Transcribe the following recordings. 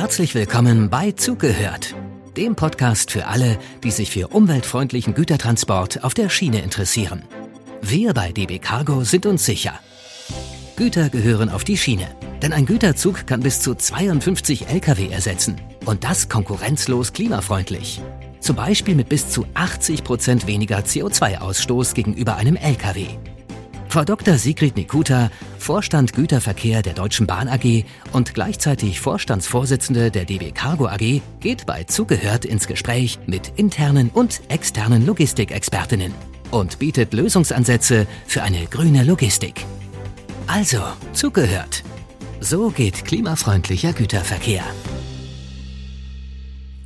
Herzlich willkommen bei Zugehört, dem Podcast für alle, die sich für umweltfreundlichen Gütertransport auf der Schiene interessieren. Wir bei DB Cargo sind uns sicher. Güter gehören auf die Schiene, denn ein Güterzug kann bis zu 52 Lkw ersetzen und das konkurrenzlos klimafreundlich. Zum Beispiel mit bis zu 80 Prozent weniger CO2-Ausstoß gegenüber einem Lkw. Frau Dr. Sigrid Nikuta, Vorstand Güterverkehr der Deutschen Bahn AG und gleichzeitig Vorstandsvorsitzende der DB Cargo AG, geht bei Zugehört ins Gespräch mit internen und externen Logistikexpertinnen und bietet Lösungsansätze für eine grüne Logistik. Also, zugehört. So geht klimafreundlicher Güterverkehr.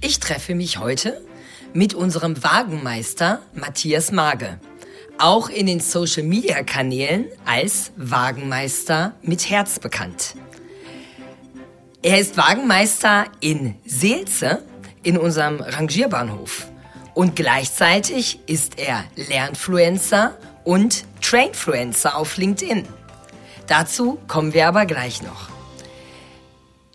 Ich treffe mich heute mit unserem Wagenmeister Matthias Mage auch in den Social-Media-Kanälen als Wagenmeister mit Herz bekannt. Er ist Wagenmeister in Seelze in unserem Rangierbahnhof und gleichzeitig ist er Lernfluencer und Trainfluencer auf LinkedIn. Dazu kommen wir aber gleich noch.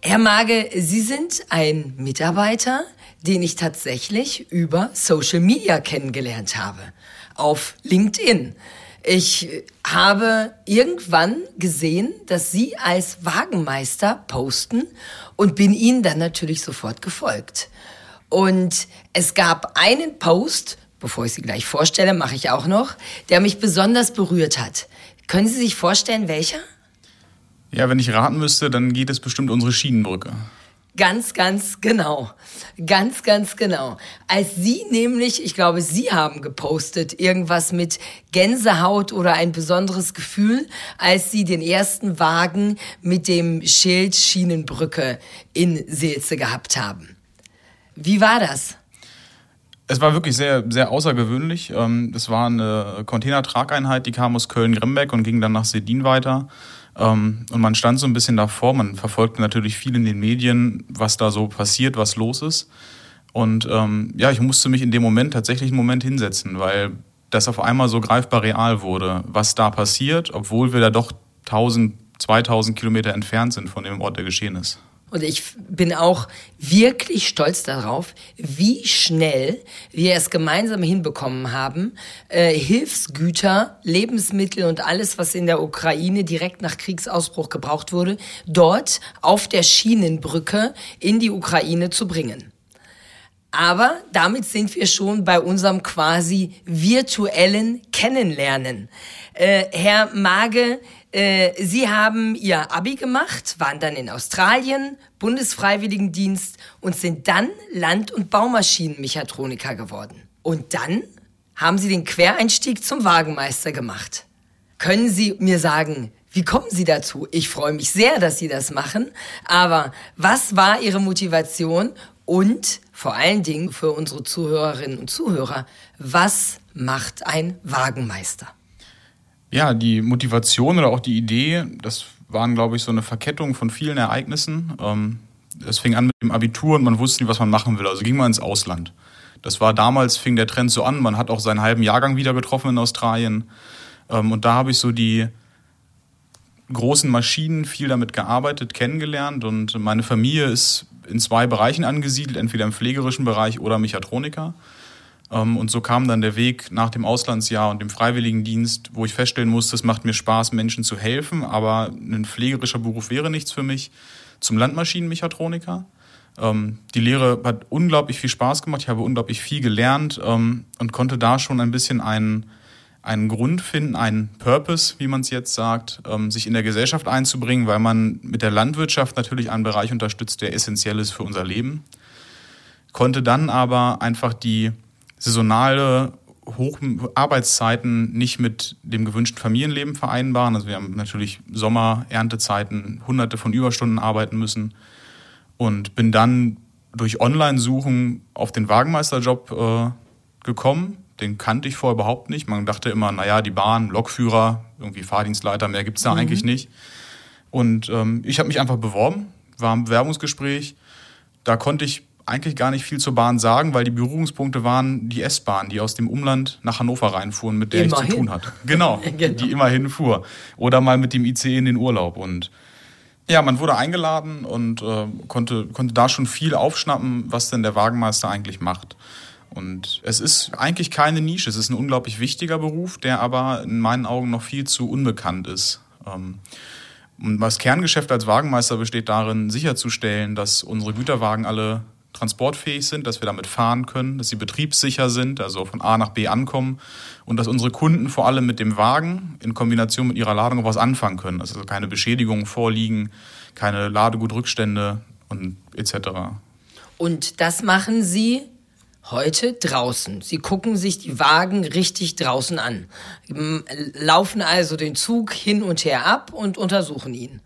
Herr Mage, Sie sind ein Mitarbeiter, den ich tatsächlich über Social Media kennengelernt habe auf LinkedIn. Ich habe irgendwann gesehen, dass Sie als Wagenmeister posten und bin Ihnen dann natürlich sofort gefolgt. Und es gab einen Post, bevor ich Sie gleich vorstelle, mache ich auch noch, der mich besonders berührt hat. Können Sie sich vorstellen, welcher? Ja, wenn ich raten müsste, dann geht es bestimmt unsere Schienenbrücke. Ganz, ganz genau. Ganz, ganz genau. Als Sie nämlich, ich glaube, Sie haben gepostet irgendwas mit Gänsehaut oder ein besonderes Gefühl, als Sie den ersten Wagen mit dem Schild Schienenbrücke in Seelze gehabt haben. Wie war das? Es war wirklich sehr, sehr außergewöhnlich. Ähm, es war eine Containertrageinheit, die kam aus Köln-Grimbeck und ging dann nach Sedin weiter. Ähm, und man stand so ein bisschen davor, man verfolgte natürlich viel in den Medien, was da so passiert, was los ist. Und ähm, ja, ich musste mich in dem Moment tatsächlich einen Moment hinsetzen, weil das auf einmal so greifbar real wurde, was da passiert, obwohl wir da doch 1000, 2000 Kilometer entfernt sind von dem Ort, der geschehen ist. Und ich bin auch wirklich stolz darauf, wie schnell wir es gemeinsam hinbekommen haben, äh, Hilfsgüter, Lebensmittel und alles, was in der Ukraine direkt nach Kriegsausbruch gebraucht wurde, dort auf der Schienenbrücke in die Ukraine zu bringen. Aber damit sind wir schon bei unserem quasi virtuellen Kennenlernen. Äh, Herr Mage, äh, Sie haben Ihr Abi gemacht, waren dann in Australien, Bundesfreiwilligendienst und sind dann Land- und Baumaschinenmechatroniker geworden. Und dann haben Sie den Quereinstieg zum Wagenmeister gemacht. Können Sie mir sagen, wie kommen Sie dazu? Ich freue mich sehr, dass Sie das machen. Aber was war Ihre Motivation und vor allen Dingen für unsere Zuhörerinnen und Zuhörer, was macht ein Wagenmeister? Ja, die Motivation oder auch die Idee, das waren, glaube ich, so eine Verkettung von vielen Ereignissen. Ähm, es fing an mit dem Abitur und man wusste nicht, was man machen will. Also ging man ins Ausland. Das war damals, fing der Trend so an. Man hat auch seinen halben Jahrgang wieder getroffen in Australien. Ähm, und da habe ich so die großen Maschinen viel damit gearbeitet, kennengelernt. Und meine Familie ist in zwei Bereichen angesiedelt, entweder im pflegerischen Bereich oder Mechatroniker. Ähm, und so kam dann der Weg nach dem Auslandsjahr und dem Freiwilligendienst, wo ich feststellen musste, es macht mir Spaß, Menschen zu helfen, aber ein pflegerischer Beruf wäre nichts für mich, zum Landmaschinenmechatroniker. Ähm, die Lehre hat unglaublich viel Spaß gemacht, ich habe unglaublich viel gelernt ähm, und konnte da schon ein bisschen einen, einen Grund finden, einen Purpose, wie man es jetzt sagt, sich in der Gesellschaft einzubringen, weil man mit der Landwirtschaft natürlich einen Bereich unterstützt, der essentiell ist für unser Leben. Konnte dann aber einfach die saisonale Hocharbeitszeiten nicht mit dem gewünschten Familienleben vereinbaren. Also wir haben natürlich Sommer, Erntezeiten, hunderte von Überstunden arbeiten müssen und bin dann durch Online-Suchen auf den Wagenmeisterjob äh, gekommen. Den kannte ich vorher überhaupt nicht. Man dachte immer, naja, die Bahn, Lokführer, irgendwie Fahrdienstleiter, mehr gibt's da mhm. eigentlich nicht. Und ähm, ich habe mich einfach beworben, war im Bewerbungsgespräch. Da konnte ich eigentlich gar nicht viel zur Bahn sagen, weil die Berührungspunkte waren die S-Bahn, die aus dem Umland nach Hannover reinfuhren, mit der immerhin. ich zu tun hatte. Genau, genau, die immerhin fuhr. Oder mal mit dem ICE in den Urlaub. Und Ja, man wurde eingeladen und äh, konnte, konnte da schon viel aufschnappen, was denn der Wagenmeister eigentlich macht. Und es ist eigentlich keine Nische, es ist ein unglaublich wichtiger Beruf, der aber in meinen Augen noch viel zu unbekannt ist. Ähm, und das Kerngeschäft als Wagenmeister besteht darin, sicherzustellen, dass unsere Güterwagen alle transportfähig sind, dass wir damit fahren können, dass sie betriebssicher sind, also von A nach B ankommen und dass unsere Kunden vor allem mit dem Wagen in Kombination mit ihrer Ladung auch was anfangen können. Also keine Beschädigungen vorliegen, keine Ladegutrückstände und etc. Und das machen Sie heute draußen. Sie gucken sich die Wagen richtig draußen an, laufen also den Zug hin und her ab und untersuchen ihn.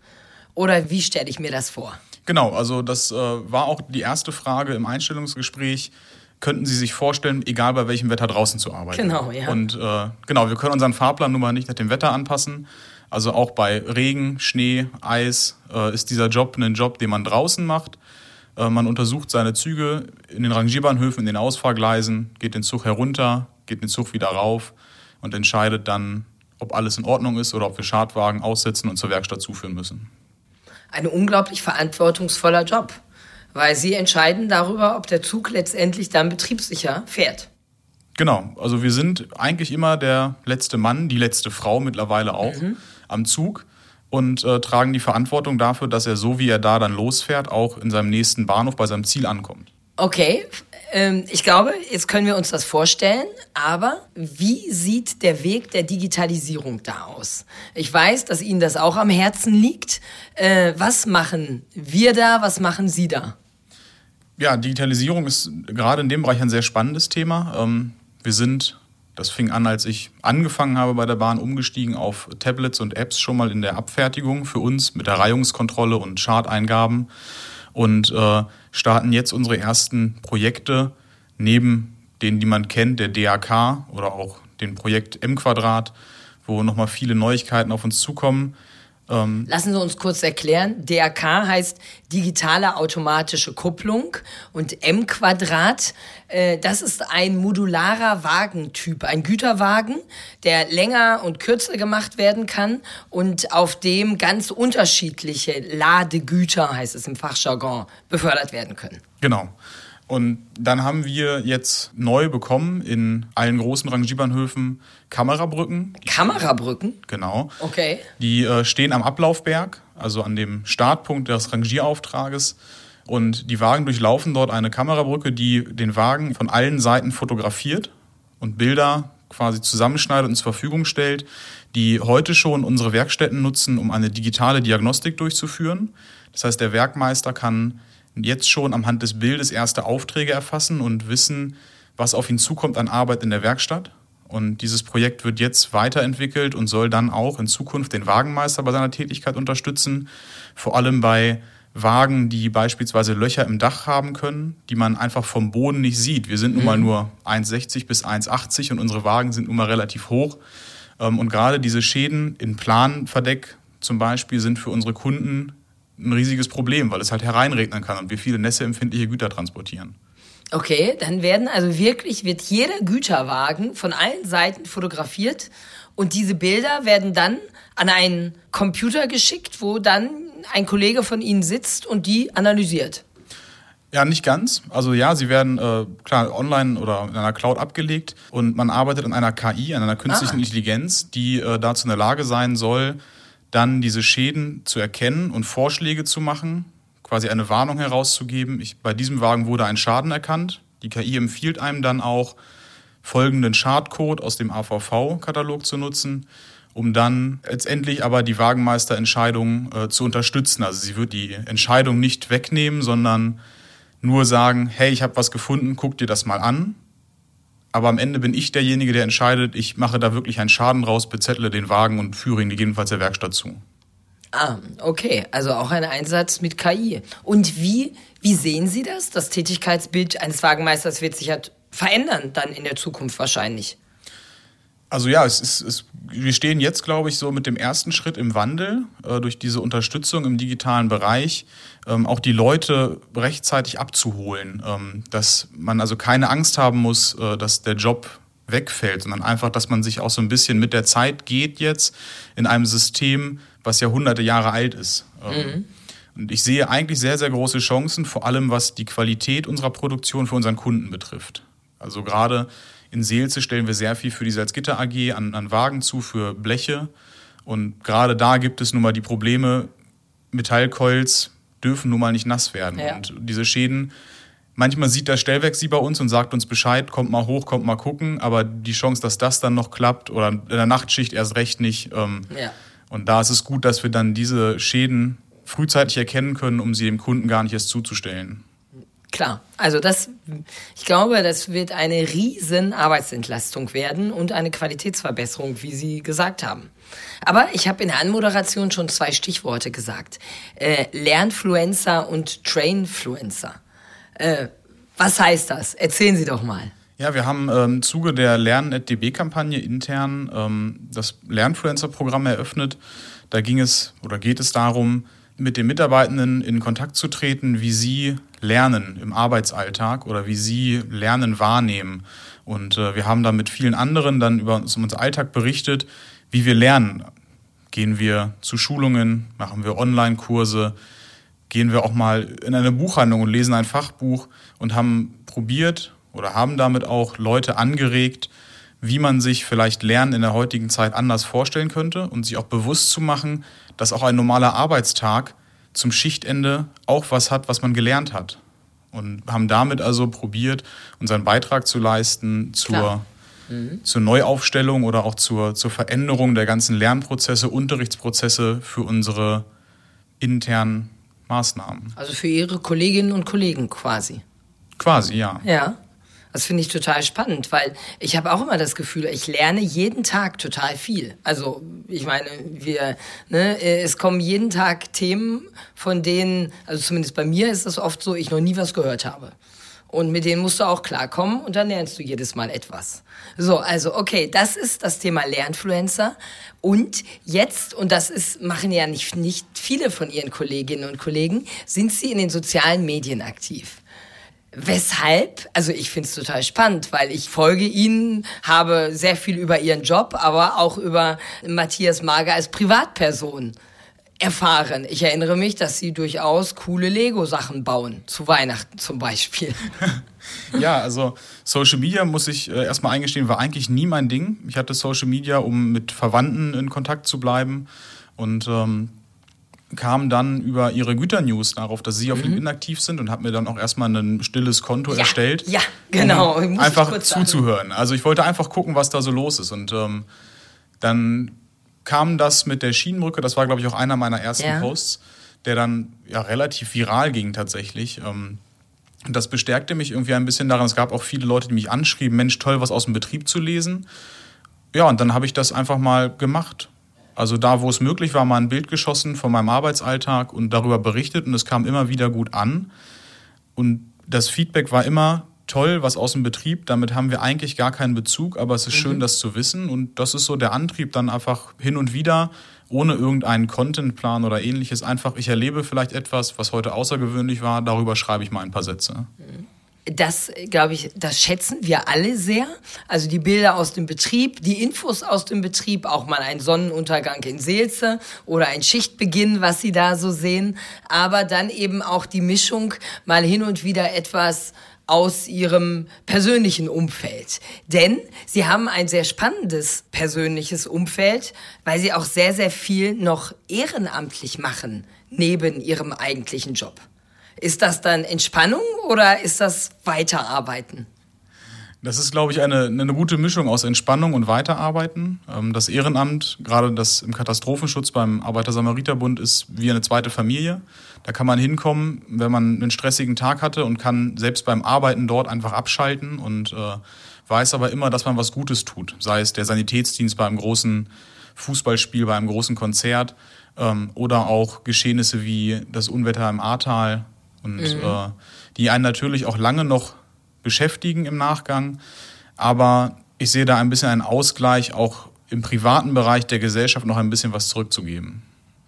Oder wie stelle ich mir das vor? Genau, also das äh, war auch die erste Frage im Einstellungsgespräch. Könnten Sie sich vorstellen, egal bei welchem Wetter draußen zu arbeiten? Genau, ja. Und äh, genau, wir können unseren Fahrplan nun mal nicht nach dem Wetter anpassen. Also auch bei Regen, Schnee, Eis äh, ist dieser Job ein Job, den man draußen macht. Äh, man untersucht seine Züge in den Rangierbahnhöfen, in den Ausfahrgleisen, geht den Zug herunter, geht den Zug wieder rauf und entscheidet dann, ob alles in Ordnung ist oder ob wir Schadwagen aussetzen und zur Werkstatt zuführen müssen. Ein unglaublich verantwortungsvoller Job, weil Sie entscheiden darüber, ob der Zug letztendlich dann betriebssicher fährt. Genau, also wir sind eigentlich immer der letzte Mann, die letzte Frau mittlerweile auch mhm. am Zug und äh, tragen die Verantwortung dafür, dass er so wie er da dann losfährt, auch in seinem nächsten Bahnhof bei seinem Ziel ankommt. Okay, ähm, ich glaube, jetzt können wir uns das vorstellen, aber wie sieht der Weg der Digitalisierung da aus? Ich weiß, dass Ihnen das auch am Herzen liegt. Äh, was machen wir da, was machen Sie da? Ja, Digitalisierung ist gerade in dem Bereich ein sehr spannendes Thema. Ähm, wir sind das fing an, als ich angefangen habe bei der Bahn, umgestiegen auf Tablets und Apps schon mal in der Abfertigung für uns mit der Reihungskontrolle und Charteingaben und äh, starten jetzt unsere ersten Projekte neben denen, die man kennt, der DAK oder auch dem Projekt M Quadrat, wo nochmal viele Neuigkeiten auf uns zukommen. Ähm Lassen Sie uns kurz erklären. DRK heißt digitale automatische Kupplung und M Quadrat, äh, das ist ein modularer Wagentyp, ein Güterwagen, der länger und kürzer gemacht werden kann und auf dem ganz unterschiedliche Ladegüter, heißt es im Fachjargon, befördert werden können. Genau. Und dann haben wir jetzt neu bekommen in allen großen Rangierbahnhöfen Kamerabrücken. Kamerabrücken? Genau. Okay. Die äh, stehen am Ablaufberg, also an dem Startpunkt des Rangierauftrages. Und die Wagen durchlaufen dort eine Kamerabrücke, die den Wagen von allen Seiten fotografiert und Bilder quasi zusammenschneidet und zur Verfügung stellt, die heute schon unsere Werkstätten nutzen, um eine digitale Diagnostik durchzuführen. Das heißt, der Werkmeister kann jetzt schon am Hand des Bildes erste Aufträge erfassen und wissen, was auf ihn zukommt an Arbeit in der Werkstatt. Und dieses Projekt wird jetzt weiterentwickelt und soll dann auch in Zukunft den Wagenmeister bei seiner Tätigkeit unterstützen. Vor allem bei Wagen, die beispielsweise Löcher im Dach haben können, die man einfach vom Boden nicht sieht. Wir sind nun mal mhm. nur 1,60 bis 1,80 und unsere Wagen sind nun mal relativ hoch. Ähm, und gerade diese Schäden in Planverdeck zum Beispiel sind für unsere Kunden ein riesiges Problem, weil es halt hereinregnen kann und wir viele nässeempfindliche Güter transportieren. Okay, dann werden also wirklich, wird jeder Güterwagen von allen Seiten fotografiert und diese Bilder werden dann an einen Computer geschickt, wo dann ein Kollege von Ihnen sitzt und die analysiert. Ja, nicht ganz. Also ja, sie werden äh, klar online oder in einer Cloud abgelegt und man arbeitet an einer KI, an einer künstlichen ah. Intelligenz, die äh, dazu in der Lage sein soll, dann diese Schäden zu erkennen und Vorschläge zu machen, quasi eine Warnung herauszugeben. Ich, bei diesem Wagen wurde ein Schaden erkannt. Die KI empfiehlt einem dann auch, folgenden Schadcode aus dem AVV-Katalog zu nutzen, um dann letztendlich aber die Wagenmeisterentscheidung äh, zu unterstützen. Also sie wird die Entscheidung nicht wegnehmen, sondern nur sagen, hey, ich habe was gefunden, guck dir das mal an. Aber am Ende bin ich derjenige, der entscheidet, ich mache da wirklich einen Schaden raus, bezettle den Wagen und führe ihn gegebenenfalls der Werkstatt zu. Ah, okay. Also auch ein Einsatz mit KI. Und wie, wie sehen Sie das? Das Tätigkeitsbild eines Wagenmeisters wird sich ja verändern dann in der Zukunft wahrscheinlich. Also ja, es ist, es, wir stehen jetzt, glaube ich, so mit dem ersten Schritt im Wandel äh, durch diese Unterstützung im digitalen Bereich, ähm, auch die Leute rechtzeitig abzuholen, ähm, dass man also keine Angst haben muss, äh, dass der Job wegfällt, sondern einfach, dass man sich auch so ein bisschen mit der Zeit geht jetzt in einem System, was ja hunderte Jahre alt ist. Ähm, mhm. Und ich sehe eigentlich sehr, sehr große Chancen, vor allem was die Qualität unserer Produktion für unseren Kunden betrifft. Also gerade in Seelze stellen wir sehr viel für die Salzgitter AG an, an Wagen zu, für Bleche. Und gerade da gibt es nun mal die Probleme, Metallcoils dürfen nun mal nicht nass werden. Ja. Und diese Schäden, manchmal sieht der Stellwerk sie bei uns und sagt uns Bescheid, kommt mal hoch, kommt mal gucken, aber die Chance, dass das dann noch klappt oder in der Nachtschicht erst recht nicht. Ähm, ja. Und da ist es gut, dass wir dann diese Schäden frühzeitig erkennen können, um sie dem Kunden gar nicht erst zuzustellen. Klar, also das, ich glaube, das wird eine riesen Arbeitsentlastung werden und eine Qualitätsverbesserung, wie Sie gesagt haben. Aber ich habe in der Anmoderation schon zwei Stichworte gesagt. Äh, Lernfluencer und Trainfluencer. Äh, was heißt das? Erzählen Sie doch mal. Ja, wir haben ähm, im Zuge der Lernen.db-Kampagne intern ähm, das Lernfluencer-Programm eröffnet. Da ging es oder geht es darum, mit den Mitarbeitenden in Kontakt zu treten, wie sie lernen im Arbeitsalltag oder wie sie Lernen wahrnehmen. Und äh, wir haben da mit vielen anderen dann über unseren Alltag berichtet, wie wir lernen. Gehen wir zu Schulungen, machen wir Online-Kurse, gehen wir auch mal in eine Buchhandlung und lesen ein Fachbuch und haben probiert oder haben damit auch Leute angeregt, wie man sich vielleicht Lernen in der heutigen Zeit anders vorstellen könnte und sich auch bewusst zu machen, dass auch ein normaler Arbeitstag zum Schichtende auch was hat, was man gelernt hat. Und haben damit also probiert, unseren Beitrag zu leisten zur, mhm. zur Neuaufstellung oder auch zur, zur Veränderung der ganzen Lernprozesse, Unterrichtsprozesse für unsere internen Maßnahmen. Also für Ihre Kolleginnen und Kollegen quasi. Quasi, ja. Ja. Das finde ich total spannend, weil ich habe auch immer das Gefühl, ich lerne jeden Tag total viel. Also ich meine, wir, ne, es kommen jeden Tag Themen, von denen, also zumindest bei mir ist es oft so, ich noch nie was gehört habe. Und mit denen musst du auch klarkommen und dann lernst du jedes Mal etwas. So, also okay, das ist das Thema Lernfluencer. Und jetzt, und das ist, machen ja nicht, nicht viele von ihren Kolleginnen und Kollegen, sind sie in den sozialen Medien aktiv. Weshalb? Also ich finde es total spannend, weil ich folge Ihnen, habe sehr viel über Ihren Job, aber auch über Matthias Mager als Privatperson erfahren. Ich erinnere mich, dass Sie durchaus coole Lego-Sachen bauen, zu Weihnachten zum Beispiel. ja, also Social Media, muss ich äh, erstmal eingestehen, war eigentlich nie mein Ding. Ich hatte Social Media, um mit Verwandten in Kontakt zu bleiben und ähm, kam dann über ihre Güternews darauf, dass sie auf mhm. LinkedIn aktiv sind und habe mir dann auch erstmal ein stilles Konto ja, erstellt. Ja, genau. Um einfach zuzuhören. Also ich wollte einfach gucken, was da so los ist. Und ähm, dann kam das mit der Schienenbrücke, das war, glaube ich, auch einer meiner ersten ja. Posts, der dann ja relativ viral ging tatsächlich. Ähm, und das bestärkte mich irgendwie ein bisschen daran. Es gab auch viele Leute, die mich anschrieben, Mensch, toll, was aus dem Betrieb zu lesen. Ja, und dann habe ich das einfach mal gemacht also da, wo es möglich war, mal ein Bild geschossen von meinem Arbeitsalltag und darüber berichtet und es kam immer wieder gut an. Und das Feedback war immer toll, was aus dem Betrieb. Damit haben wir eigentlich gar keinen Bezug, aber es ist mhm. schön, das zu wissen. Und das ist so der Antrieb, dann einfach hin und wieder, ohne irgendeinen Contentplan oder ähnliches, einfach, ich erlebe vielleicht etwas, was heute außergewöhnlich war, darüber schreibe ich mal ein paar Sätze. Mhm das, glaube ich, das schätzen wir alle sehr. Also die Bilder aus dem Betrieb, die Infos aus dem Betrieb, auch mal ein Sonnenuntergang in Seelze oder ein Schichtbeginn, was Sie da so sehen. Aber dann eben auch die Mischung, mal hin und wieder etwas aus ihrem persönlichen Umfeld. Denn sie haben ein sehr spannendes persönliches Umfeld, weil sie auch sehr, sehr viel noch ehrenamtlich machen neben ihrem eigentlichen Job. Ist das dann Entspannung oder ist das Weiterarbeiten? Das ist, glaube ich, eine, eine gute Mischung aus Entspannung und Weiterarbeiten. Ähm, das Ehrenamt, gerade das im Katastrophenschutz beim Arbeiter-Samariter-Bund, ist wie eine zweite Familie. Da kann man hinkommen, wenn man einen stressigen Tag hatte und kann selbst beim Arbeiten dort einfach abschalten und äh, weiß aber immer, dass man was Gutes tut. Sei es der Sanitätsdienst bei einem großen Fußballspiel, bei einem großen Konzert ähm, oder auch Geschehnisse wie das Unwetter im Ahrtal und mhm. äh, die einen natürlich auch lange noch beschäftigen im Nachgang. Aber ich sehe da ein bisschen einen Ausgleich, auch im privaten Bereich der Gesellschaft noch ein bisschen was zurückzugeben.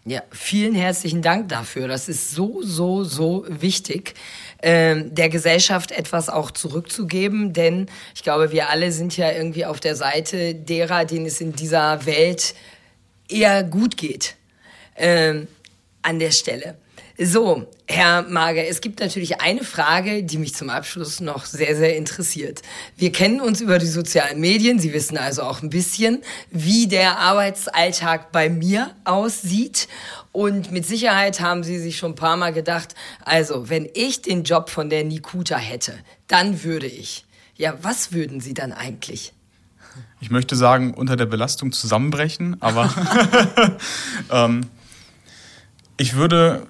Ja, vielen herzlichen Dank dafür. Das ist so, so, so wichtig, ähm, der Gesellschaft etwas auch zurückzugeben, denn ich glaube, wir alle sind ja irgendwie auf der Seite derer, denen es in dieser Welt eher gut geht. Ähm, an der Stelle. So, Herr Mager, es gibt natürlich eine Frage, die mich zum Abschluss noch sehr, sehr interessiert. Wir kennen uns über die sozialen Medien. Sie wissen also auch ein bisschen, wie der Arbeitsalltag bei mir aussieht. Und mit Sicherheit haben Sie sich schon ein paar Mal gedacht, also wenn ich den Job von der Nikuta hätte, dann würde ich. Ja, was würden Sie dann eigentlich? Ich möchte sagen, unter der Belastung zusammenbrechen, aber ähm, ich würde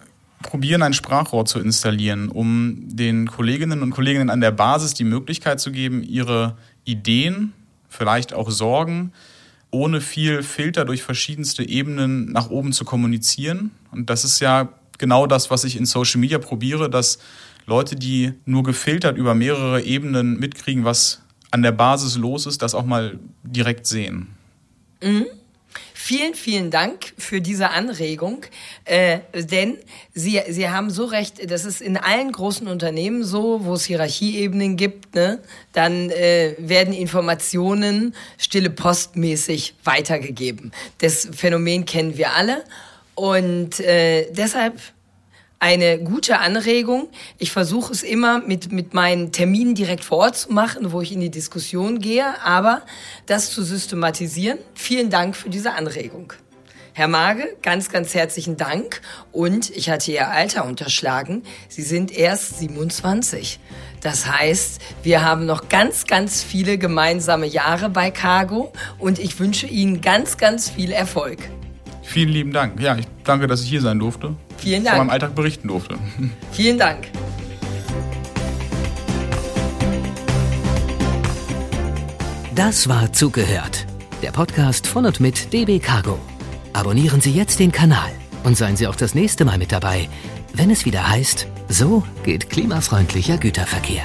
probieren, ein Sprachrohr zu installieren, um den Kolleginnen und Kollegen an der Basis die Möglichkeit zu geben, ihre Ideen, vielleicht auch Sorgen, ohne viel Filter durch verschiedenste Ebenen nach oben zu kommunizieren. Und das ist ja genau das, was ich in Social Media probiere, dass Leute, die nur gefiltert über mehrere Ebenen mitkriegen, was an der Basis los ist, das auch mal direkt sehen. Mhm. Vielen, vielen Dank für diese Anregung, äh, denn Sie, Sie haben so recht, das ist in allen großen Unternehmen so, wo es Hierarchieebenen gibt, ne, dann äh, werden Informationen stille postmäßig weitergegeben. Das Phänomen kennen wir alle und äh, deshalb eine gute Anregung. Ich versuche es immer mit, mit meinen Terminen direkt vor Ort zu machen, wo ich in die Diskussion gehe, aber das zu systematisieren. Vielen Dank für diese Anregung. Herr Mage, ganz, ganz herzlichen Dank. Und ich hatte Ihr Alter unterschlagen. Sie sind erst 27. Das heißt, wir haben noch ganz, ganz viele gemeinsame Jahre bei Cargo und ich wünsche Ihnen ganz, ganz viel Erfolg. Vielen lieben Dank. Ja, ich danke, dass ich hier sein durfte. Vielen Dank. Von meinem Alltag berichten durfte. Vielen Dank. Das war Zugehört. Der Podcast von und mit DB Cargo. Abonnieren Sie jetzt den Kanal und seien Sie auch das nächste Mal mit dabei, wenn es wieder heißt, so geht klimafreundlicher Güterverkehr.